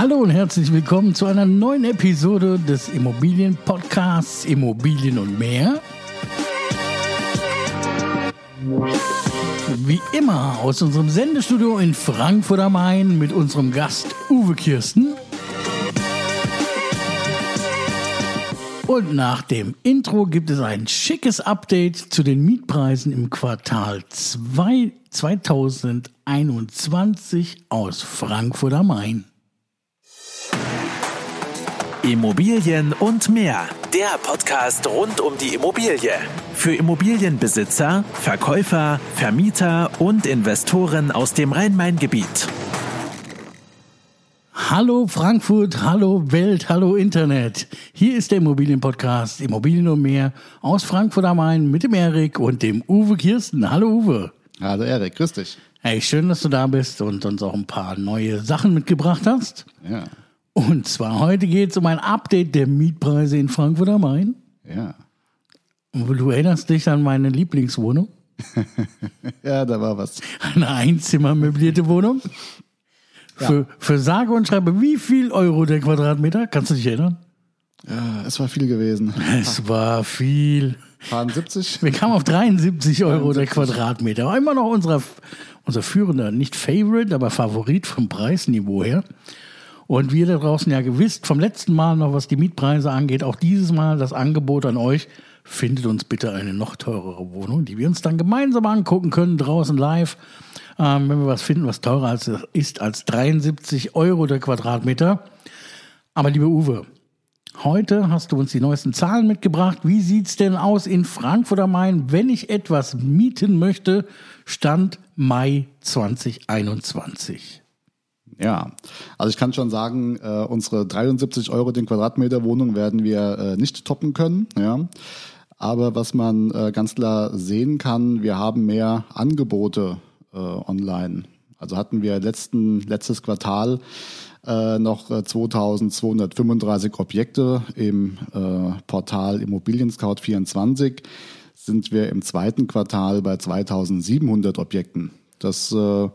Hallo und herzlich willkommen zu einer neuen Episode des Immobilien-Podcasts Immobilien und mehr. Wie immer aus unserem Sendestudio in Frankfurt am Main mit unserem Gast Uwe Kirsten. Und nach dem Intro gibt es ein schickes Update zu den Mietpreisen im Quartal 2 2021 aus Frankfurt am Main. Immobilien und mehr. Der Podcast rund um die Immobilie. Für Immobilienbesitzer, Verkäufer, Vermieter und Investoren aus dem Rhein-Main-Gebiet. Hallo Frankfurt, hallo Welt, hallo Internet. Hier ist der Immobilienpodcast Immobilien und mehr aus Frankfurt am Main mit dem Erik und dem Uwe Kirsten. Hallo Uwe. Hallo Erik, grüß dich. Hey, schön, dass du da bist und uns auch ein paar neue Sachen mitgebracht hast. Ja. Und zwar heute geht es um ein Update der Mietpreise in Frankfurt am Main. Ja. Und du erinnerst dich an meine Lieblingswohnung? ja, da war was. Eine Einzimmer möblierte Wohnung. Für, für sage und schreibe, wie viel Euro der Quadratmeter? Kannst du dich erinnern? Ja, es war viel gewesen. Es war viel. Waren 70? Wir kamen auf 73 Euro der Quadratmeter. Immer noch unser, unser führender, nicht Favorite, aber Favorit vom Preisniveau her. Und wir da draußen ja gewiss vom letzten Mal noch, was die Mietpreise angeht, auch dieses Mal das Angebot an euch. Findet uns bitte eine noch teurere Wohnung, die wir uns dann gemeinsam angucken können, draußen live. Ähm, wenn wir was finden, was teurer ist als 73 Euro der Quadratmeter. Aber liebe Uwe, Heute hast du uns die neuesten Zahlen mitgebracht. Wie sieht's denn aus in Frankfurt am Main, wenn ich etwas mieten möchte? Stand Mai 2021. Ja, also ich kann schon sagen, äh, unsere 73 Euro den Quadratmeter Wohnung werden wir äh, nicht toppen können. Ja. Aber was man äh, ganz klar sehen kann, wir haben mehr Angebote äh, online. Also hatten wir letzten, letztes Quartal äh, noch 2235 Objekte im äh, Portal Immobilien Scout 24 sind wir im zweiten Quartal bei 2700 Objekten. Das äh,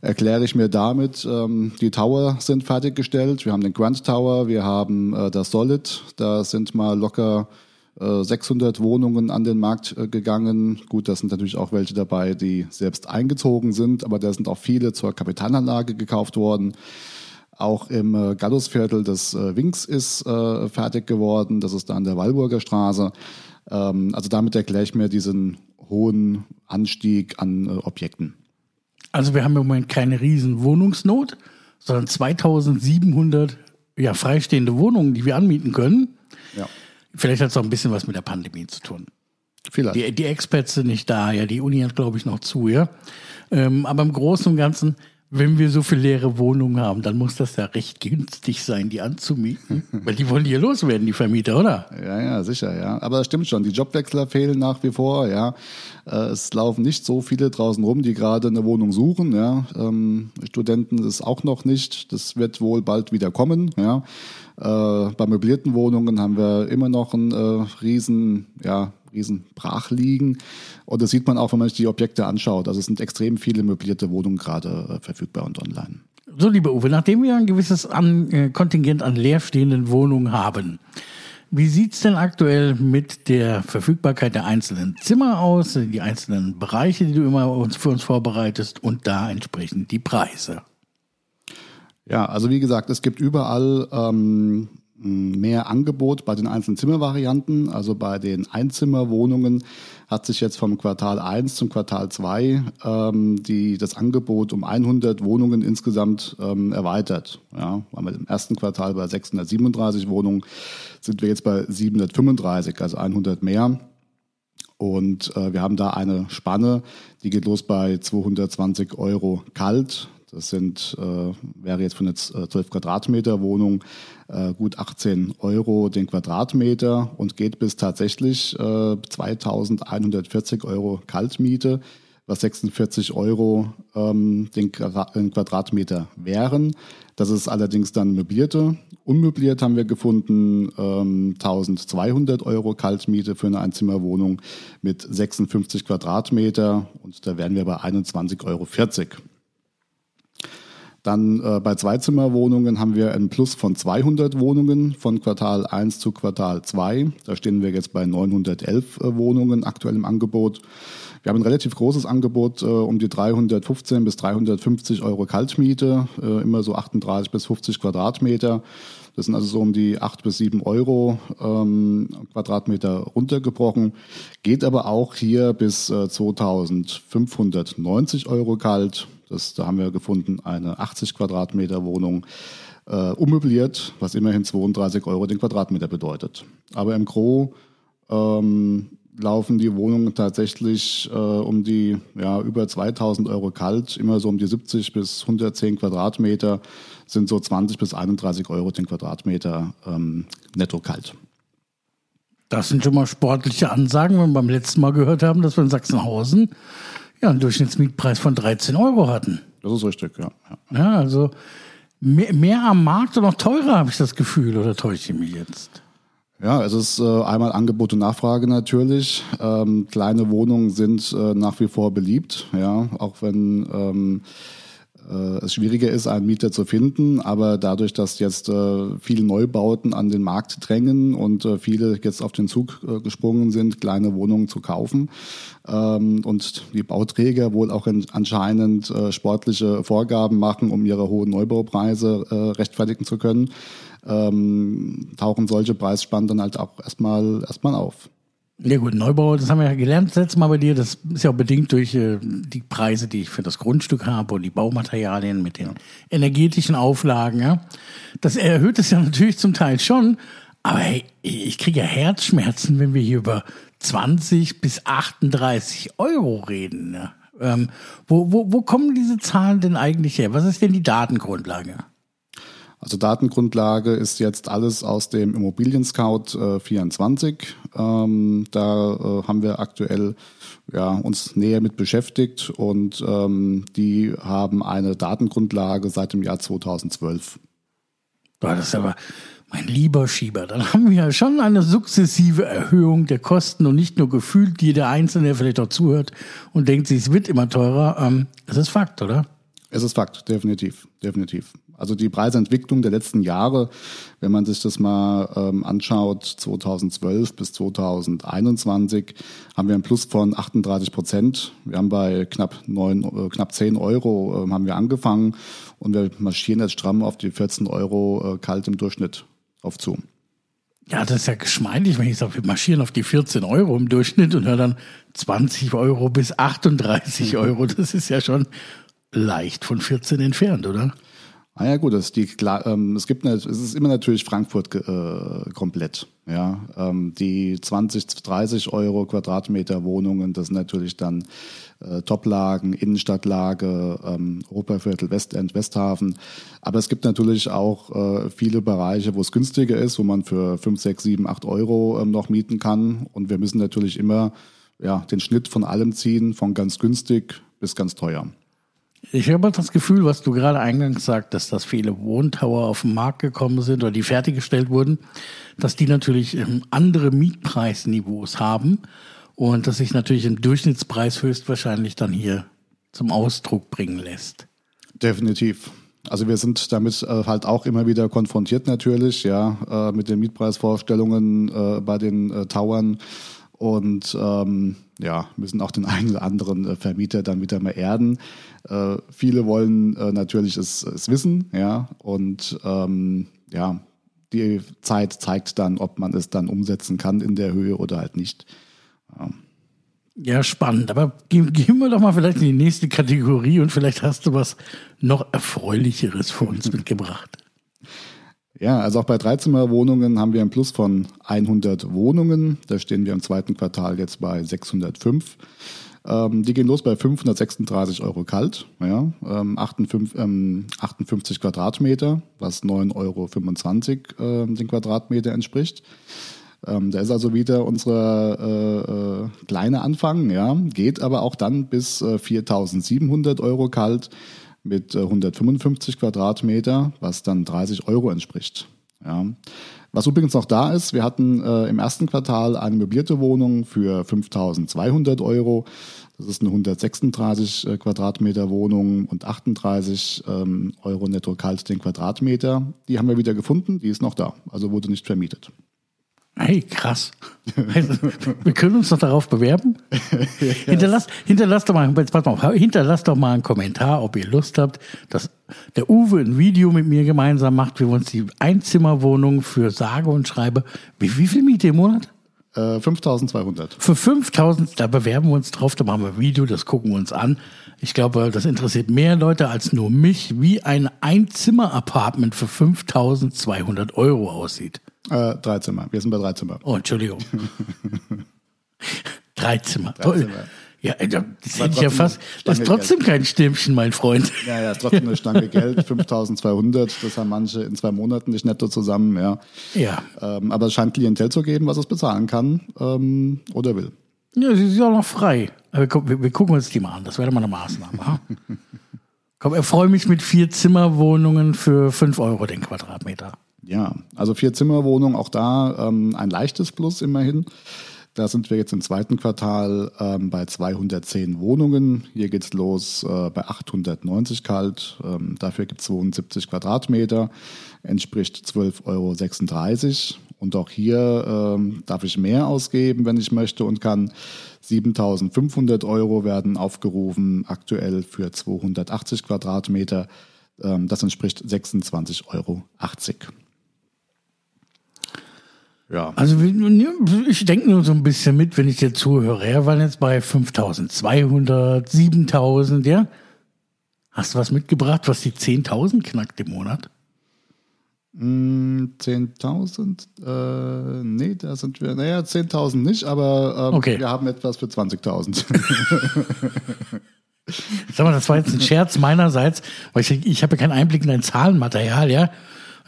erkläre ich mir damit, ähm, die Tower sind fertiggestellt. Wir haben den Grand Tower, wir haben äh, das Solid. Da sind mal locker äh, 600 Wohnungen an den Markt äh, gegangen. Gut, da sind natürlich auch welche dabei, die selbst eingezogen sind, aber da sind auch viele zur Kapitalanlage gekauft worden. Auch im äh, Gallusviertel des äh, Winks ist äh, fertig geworden. Das ist da an der Walburger Straße. Ähm, also damit erkläre ich mir diesen hohen Anstieg an äh, Objekten. Also wir haben im Moment keine riesen Wohnungsnot, sondern 2700 ja, freistehende Wohnungen, die wir anmieten können. Ja. Vielleicht hat es auch ein bisschen was mit der Pandemie zu tun. Vielleicht. Die, die Experts sind nicht da, ja, die Uni hat, glaube ich, noch zu, ja. Ähm, aber im Großen und Ganzen, wenn wir so viele leere Wohnungen haben, dann muss das ja recht günstig sein, die anzumieten. Weil die wollen hier loswerden, die Vermieter, oder? Ja, ja, sicher, ja. Aber das stimmt schon. Die Jobwechsler fehlen nach wie vor, ja. Äh, Es laufen nicht so viele draußen rum, die gerade eine Wohnung suchen, ja. Ähm, Studenten ist auch noch nicht. Das wird wohl bald wieder kommen, ja. Äh, bei möblierten Wohnungen haben wir immer noch einen äh, riesen, ja, riesen Brachliegen. Und das sieht man auch, wenn man sich die Objekte anschaut. Also es sind extrem viele möblierte Wohnungen gerade äh, verfügbar und online. So, lieber Uwe, nachdem wir ein gewisses an, äh, Kontingent an leerstehenden Wohnungen haben, wie sieht's denn aktuell mit der Verfügbarkeit der einzelnen Zimmer aus, die einzelnen Bereiche, die du immer uns, für uns vorbereitest und da entsprechend die Preise? Ja, also wie gesagt, es gibt überall ähm, mehr Angebot bei den einzelnen Zimmervarianten. Also bei den Einzimmerwohnungen hat sich jetzt vom Quartal 1 zum Quartal 2 ähm, die, das Angebot um 100 Wohnungen insgesamt ähm, erweitert. Ja, waren wir im ersten Quartal bei 637 Wohnungen, sind wir jetzt bei 735, also 100 mehr. Und äh, wir haben da eine Spanne, die geht los bei 220 Euro kalt. Das sind, äh, wäre jetzt von einer 12 Quadratmeter Wohnung äh, gut 18 Euro den Quadratmeter und geht bis tatsächlich äh, 2140 Euro Kaltmiete, was 46 Euro ähm, den, den Quadratmeter wären. Das ist allerdings dann möblierte. Unmöbliert haben wir gefunden ähm, 1200 Euro Kaltmiete für eine Einzimmerwohnung mit 56 Quadratmeter und da wären wir bei 21,40 Euro. Dann äh, bei Zweizimmerwohnungen haben wir einen Plus von 200 Wohnungen von Quartal 1 zu Quartal 2. Da stehen wir jetzt bei 911 äh, Wohnungen aktuell im Angebot. Wir haben ein relativ großes Angebot, äh, um die 315 bis 350 Euro Kaltmiete, äh, immer so 38 bis 50 Quadratmeter. Das sind also so um die 8 bis 7 Euro ähm, Quadratmeter runtergebrochen. Geht aber auch hier bis äh, 2590 Euro kalt. Das, da haben wir gefunden eine 80 Quadratmeter Wohnung äh, ummöbliert, was immerhin 32 Euro den Quadratmeter bedeutet. Aber im Gro ähm, laufen die Wohnungen tatsächlich äh, um die ja, über 2000 Euro kalt, immer so um die 70 bis 110 Quadratmeter sind so 20 bis 31 Euro den Quadratmeter ähm, netto kalt. Das sind schon mal sportliche Ansagen, wenn wir beim letzten Mal gehört haben, dass wir in Sachsenhausen ja einen Durchschnittsmietpreis von 13 Euro hatten. Das ist richtig, ja. Ja, ja also mehr, mehr am Markt und noch teurer, habe ich das Gefühl, oder täusche ich mich jetzt? Ja, es ist äh, einmal Angebot und Nachfrage natürlich. Ähm, kleine Wohnungen sind äh, nach wie vor beliebt, ja, auch wenn ähm, äh, es schwieriger ist, einen Mieter zu finden. Aber dadurch, dass jetzt äh, viele Neubauten an den Markt drängen und äh, viele jetzt auf den Zug äh, gesprungen sind, kleine Wohnungen zu kaufen ähm, und die Bauträger wohl auch in, anscheinend äh, sportliche Vorgaben machen, um ihre hohen Neubaupreise äh, rechtfertigen zu können, ähm, tauchen solche Preisspannen dann halt auch erstmal erstmal auf. Ja gut, Neubau, das haben wir ja gelernt das letzte Mal bei dir. Das ist ja auch bedingt durch äh, die Preise, die ich für das Grundstück habe und die Baumaterialien mit den energetischen Auflagen. Ja. Das erhöht es ja natürlich zum Teil schon. Aber hey, ich kriege ja Herzschmerzen, wenn wir hier über 20 bis 38 Euro reden. Ne? Ähm, wo, wo, wo kommen diese Zahlen denn eigentlich her? Was ist denn die Datengrundlage? Also Datengrundlage ist jetzt alles aus dem Immobilien Scout äh, 24. Ähm, da äh, haben wir aktuell ja, uns näher mit beschäftigt und ähm, die haben eine Datengrundlage seit dem Jahr 2012. das ist aber mein lieber Schieber, dann haben wir ja schon eine sukzessive Erhöhung der Kosten und nicht nur gefühlt jeder Einzelne, der vielleicht auch zuhört und denkt, es wird immer teurer. Ähm, das ist Fakt, oder? Es ist Fakt, definitiv, definitiv. Also die Preisentwicklung der letzten Jahre, wenn man sich das mal ähm, anschaut, 2012 bis 2021 haben wir einen Plus von 38 Prozent. Wir haben bei knapp neun, äh, knapp 10 Euro äh, haben wir angefangen und wir marschieren jetzt stramm auf die 14 Euro äh, kalt im Durchschnitt auf zu. Ja, das ist ja geschmeidig, wenn ich sage, wir marschieren auf die 14 Euro im Durchschnitt und höre dann 20 Euro bis 38 Euro. Das ist ja schon leicht von 14 entfernt, oder? Ah ja gut, das die, ähm, es gibt es ist immer natürlich Frankfurt äh, komplett. Ja, ähm, die 20, 30 Euro Quadratmeter Wohnungen, das sind natürlich dann äh, Toplagen, Innenstadtlage, ähm, Oberviertel, Westend, Westhafen. Aber es gibt natürlich auch äh, viele Bereiche, wo es günstiger ist, wo man für 5, 6, 7, 8 Euro ähm, noch mieten kann. Und wir müssen natürlich immer ja, den Schnitt von allem ziehen, von ganz günstig bis ganz teuer. Ich habe das Gefühl, was du gerade eingangs sagtest, dass viele Wohntower auf den Markt gekommen sind oder die fertiggestellt wurden, dass die natürlich ähm, andere Mietpreisniveaus haben und dass sich natürlich ein Durchschnittspreis höchstwahrscheinlich dann hier zum Ausdruck bringen lässt. Definitiv. Also wir sind damit äh, halt auch immer wieder konfrontiert natürlich, ja, äh, mit den Mietpreisvorstellungen äh, bei den äh, Towern und ähm, ja, müssen auch den einen oder anderen äh, Vermieter dann wieder mal erden. Äh, viele wollen äh, natürlich es, es, wissen, ja, und ähm, ja, die Zeit zeigt dann, ob man es dann umsetzen kann in der Höhe oder halt nicht. Ja. Ja, spannend. Aber gehen, gehen wir doch mal vielleicht in die nächste Kategorie und vielleicht hast du was noch Erfreulicheres für uns mitgebracht. Ja, also auch bei Dreizimmerwohnungen haben wir ein Plus von 100 Wohnungen. Da stehen wir im zweiten Quartal jetzt bei 605. Ähm, die gehen los bei 536 Euro kalt, ja, ähm, 58, ähm, 58 Quadratmeter, was 9,25 Euro äh, den Quadratmeter entspricht. Ähm, da ist also wieder unsere äh, äh, kleine Anfang, ja, geht aber auch dann bis äh, 4.700 Euro kalt mit 155 äh, Quadratmeter, was dann 30 Euro entspricht. Ja. Was übrigens noch da ist, wir hatten äh, im ersten Quartal eine möblierte Wohnung für 5200 Euro. Das ist eine 136 äh, Quadratmeter Wohnung und 38 ähm, Euro netto kalt den Quadratmeter. Die haben wir wieder gefunden, die ist noch da, also wurde nicht vermietet. Hey, krass. wir können uns doch darauf bewerben. yes. hinterlasst, hinterlasst, doch mal, pass mal, hinterlasst doch mal einen Kommentar, ob ihr Lust habt, dass der Uwe ein Video mit mir gemeinsam macht, wie wir uns die Einzimmerwohnung für sage und schreibe. Wie, wie viel Miete im Monat? Äh, 5200. Für 5000, da bewerben wir uns drauf, da machen wir ein Video, das gucken wir uns an. Ich glaube, das interessiert mehr Leute als nur mich, wie ein Einzimmer-Apartment für 5200 Euro aussieht. Äh, drei Zimmer. Wir sind bei drei Zimmer. Oh, Entschuldigung. drei Zimmer. Drei Zimmer. Ja, das hätte ich ja fast. Das ist trotzdem Geld. kein Stimmchen, mein Freund. Ja, ja, ist trotzdem eine Stange Geld. 5200, das haben manche in zwei Monaten nicht netto zusammen, ja. Ja. Ähm, aber es scheint Klientel zu geben, was es bezahlen kann ähm, oder will. Ja, sie ist auch noch frei. Wir, wir, wir, gucken uns die mal an. Das wäre mal eine Maßnahme. Komm, erfreue mich mit vier Zimmerwohnungen für 5 Euro den Quadratmeter. Ja, also vier Zimmerwohnungen, auch da ähm, ein leichtes Plus immerhin. Da sind wir jetzt im zweiten Quartal ähm, bei 210 Wohnungen. Hier geht's los äh, bei 890 kalt. Ähm, dafür gibt es 72 Quadratmeter, entspricht 12,36 Euro. Und auch hier ähm, darf ich mehr ausgeben, wenn ich möchte und kann. 7500 Euro werden aufgerufen, aktuell für 280 Quadratmeter. Ähm, das entspricht 26,80 Euro. Ja. Also ich denke nur so ein bisschen mit, wenn ich dir zuhöre. Er war jetzt bei 5200, 7000, ja? Hast du was mitgebracht, was die 10.000 knackt im Monat? 10.000? Hm, äh, nee, da sind wir, naja, 10.000 nicht, aber ähm, okay. wir haben etwas für 20.000. Sag mal, das war jetzt ein Scherz meinerseits, weil ich, ich habe ja keinen Einblick in dein Zahlenmaterial, ja?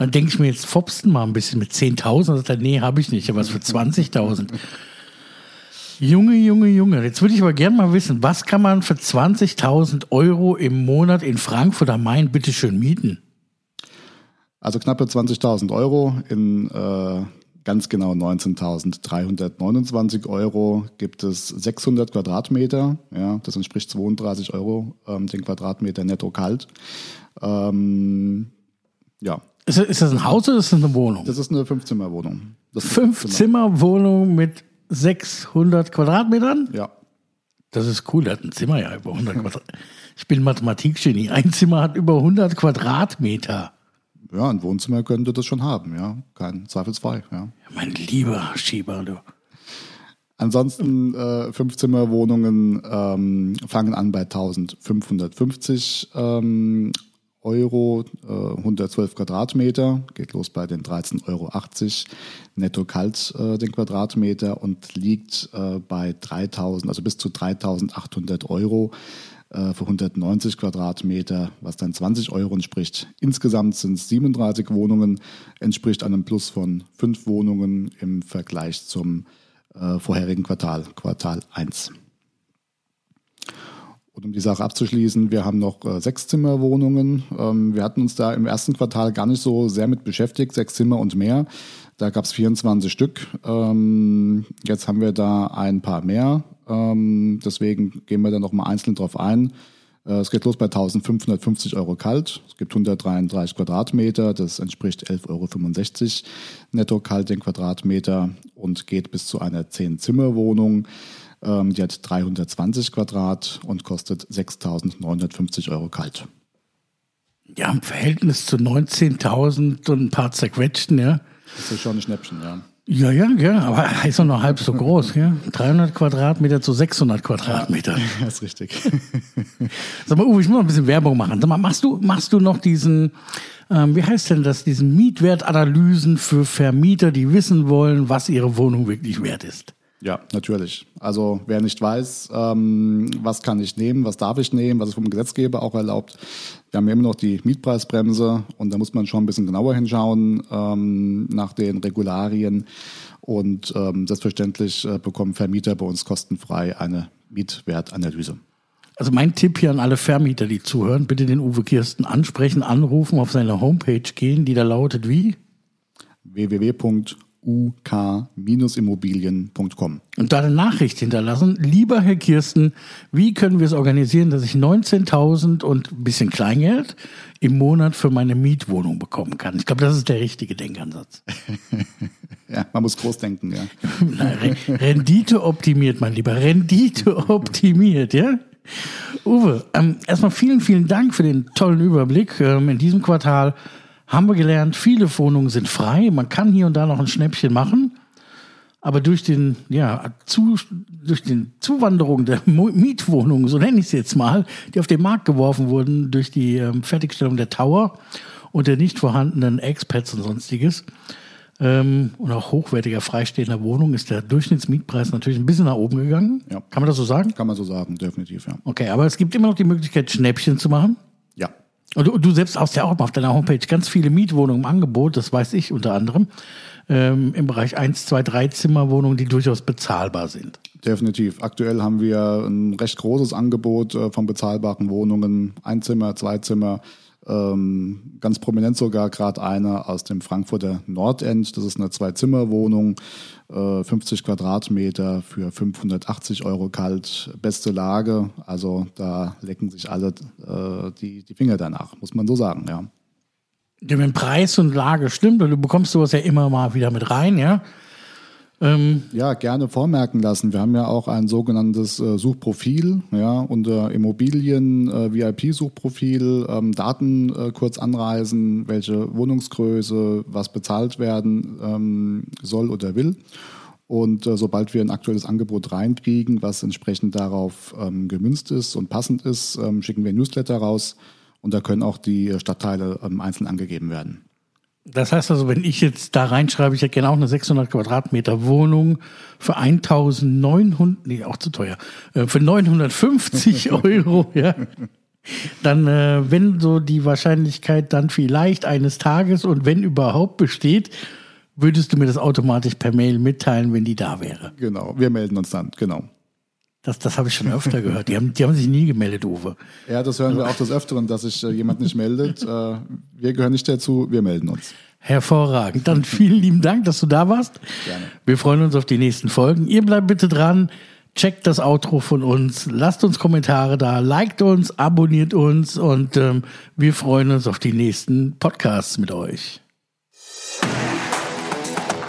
Dann denke ich mir, jetzt fopsten mal ein bisschen mit 10.000. Und sagt nee, habe ich nicht, aber was für 20.000. Junge, Junge, Junge. Jetzt würde ich aber gerne mal wissen, was kann man für 20.000 Euro im Monat in Frankfurt am Main bitteschön mieten? Also knappe 20.000 Euro in äh, ganz genau 19.329 Euro gibt es 600 Quadratmeter. Ja, das entspricht 32 Euro ähm, den Quadratmeter netto kalt. Ähm, ja, ist, ist das ein Haus oder ist das eine Wohnung? Das ist eine Fünfzimmerwohnung. Fünf-Zimmer-Wohnung mit 600 Quadratmetern? Ja. Das ist cool, der hat ein Zimmer ja über 100 Quadratmeter. Ich bin Mathematikgenie. Ein Zimmer hat über 100 Quadratmeter. Ja, ein Wohnzimmer könnte das schon haben, ja. Kein Zweifelsfrei, ja mein lieber Schieber, du. Ansonsten äh, Fünfzimmerwohnungen ähm, fangen an bei 1550 ähm, Euro, äh, 112 Quadratmeter, geht los bei den 13,80 Euro netto kalt äh, den Quadratmeter und liegt äh, bei 3000, also bis zu 3800 Euro äh, für 190 Quadratmeter, was dann 20 Euro entspricht. Insgesamt sind es 37 Wohnungen, entspricht einem Plus von 5 Wohnungen im Vergleich zum äh, vorherigen Quartal, Quartal 1. Und um die Sache abzuschließen, wir haben noch äh, Sechszimmerwohnungen. Ähm, wir hatten uns da im ersten Quartal gar nicht so sehr mit beschäftigt, sechs Zimmer und mehr. Da gab es 24 Stück. Ähm, jetzt haben wir da ein paar mehr. Ähm, deswegen gehen wir da nochmal einzeln drauf ein. Äh, es geht los bei 1550 Euro kalt. Es gibt 133 Quadratmeter. Das entspricht 11,65 Euro netto kalt den Quadratmeter und geht bis zu einer 10-Zimmer-Wohnung. Ähm, die hat 320 Quadrat und kostet 6.950 Euro kalt. Ja, im Verhältnis zu 19.000 und ein paar zerquetschten, ja. Das ist schon ein Schnäppchen, ja. Ja, ja, ja, aber ist doch noch halb so groß, ja. 300 Quadratmeter zu 600 Quadratmeter. Ja, das ist richtig. Sag mal, Uwe, ich muss noch ein bisschen Werbung machen. Sag mal, machst du, machst du noch diesen, ähm, wie heißt denn das, diesen Mietwertanalysen für Vermieter, die wissen wollen, was ihre Wohnung wirklich wert ist? Ja, natürlich. Also wer nicht weiß, ähm, was kann ich nehmen, was darf ich nehmen, was ist vom Gesetzgeber auch erlaubt. Wir haben ja immer noch die Mietpreisbremse und da muss man schon ein bisschen genauer hinschauen ähm, nach den Regularien. Und ähm, selbstverständlich äh, bekommen Vermieter bei uns kostenfrei eine Mietwertanalyse. Also mein Tipp hier an alle Vermieter, die zuhören, bitte den Uwe Kirsten ansprechen, anrufen, auf seine Homepage gehen, die da lautet wie? www.uk-immobilien.com. Und da eine Nachricht hinterlassen. Lieber Herr Kirsten, wie können wir es organisieren, dass ich 19.000 und ein bisschen Kleingeld im Monat für meine Mietwohnung bekommen kann? Ich glaube, das ist der richtige Denkansatz. Ja, man muss groß denken, ja. Rendite optimiert, mein Lieber. Rendite optimiert, ja? Uwe, ähm, erstmal vielen, vielen Dank für den tollen Überblick. Ähm, in diesem Quartal haben wir gelernt, viele Wohnungen sind frei. Man kann hier und da noch ein Schnäppchen machen. Aber durch den, ja, zu, durch den Zuwanderung der Mietwohnungen, so nenne ich es jetzt mal, die auf den Markt geworfen wurden durch die ähm, Fertigstellung der Tower und der nicht vorhandenen Expats und sonstiges, ähm, und auch hochwertiger freistehender Wohnungen ist der Durchschnittsmietpreis natürlich ein bisschen nach oben gegangen. Ja. Kann man das so sagen? Kann man so sagen, definitiv, ja. Okay, aber es gibt immer noch die Möglichkeit, Schnäppchen zu machen. Und du, du selbst hast ja auch auf deiner Homepage ganz viele Mietwohnungen im Angebot, das weiß ich unter anderem, ähm, im Bereich 1, 2, 3 Zimmerwohnungen, die durchaus bezahlbar sind. Definitiv. Aktuell haben wir ein recht großes Angebot äh, von bezahlbaren Wohnungen. Ein Zimmer, zwei Zimmer, ähm, ganz prominent sogar gerade eine aus dem Frankfurter Nordend. Das ist eine Zwei-Zimmer-Wohnung, äh, 50 Quadratmeter für 580 Euro kalt, beste Lage. Also da lecken sich alle äh, die, die Finger danach, muss man so sagen, ja. Wenn Preis und Lage stimmt, und du bekommst sowas ja immer mal wieder mit rein, ja. Ähm, ja, gerne vormerken lassen. Wir haben ja auch ein sogenanntes äh, Suchprofil, ja, unter Immobilien äh, VIP-Suchprofil, ähm, Daten äh, kurz anreisen, welche Wohnungsgröße, was bezahlt werden ähm, soll oder will. Und äh, sobald wir ein aktuelles Angebot reinkriegen, was entsprechend darauf ähm, gemünzt ist und passend ist, ähm, schicken wir ein Newsletter raus und da können auch die Stadtteile ähm, einzeln angegeben werden. Das heißt also, wenn ich jetzt da reinschreibe, ich hätte gerne auch eine 600 Quadratmeter Wohnung für 1900, nee, auch zu teuer, äh, für 950 Euro, ja. Dann, äh, wenn so die Wahrscheinlichkeit dann vielleicht eines Tages und wenn überhaupt besteht, würdest du mir das automatisch per Mail mitteilen, wenn die da wäre. Genau, wir melden uns dann, genau. Das, das habe ich schon öfter gehört. Die haben, die haben sich nie gemeldet, Uwe. Ja, das hören wir auch des Öfteren, dass sich äh, jemand nicht meldet. Äh, wir gehören nicht dazu, wir melden uns. Hervorragend. Dann vielen lieben Dank, dass du da warst. Gerne. Wir freuen uns auf die nächsten Folgen. Ihr bleibt bitte dran. Checkt das Outro von uns. Lasst uns Kommentare da. Liked uns, abonniert uns und ähm, wir freuen uns auf die nächsten Podcasts mit euch.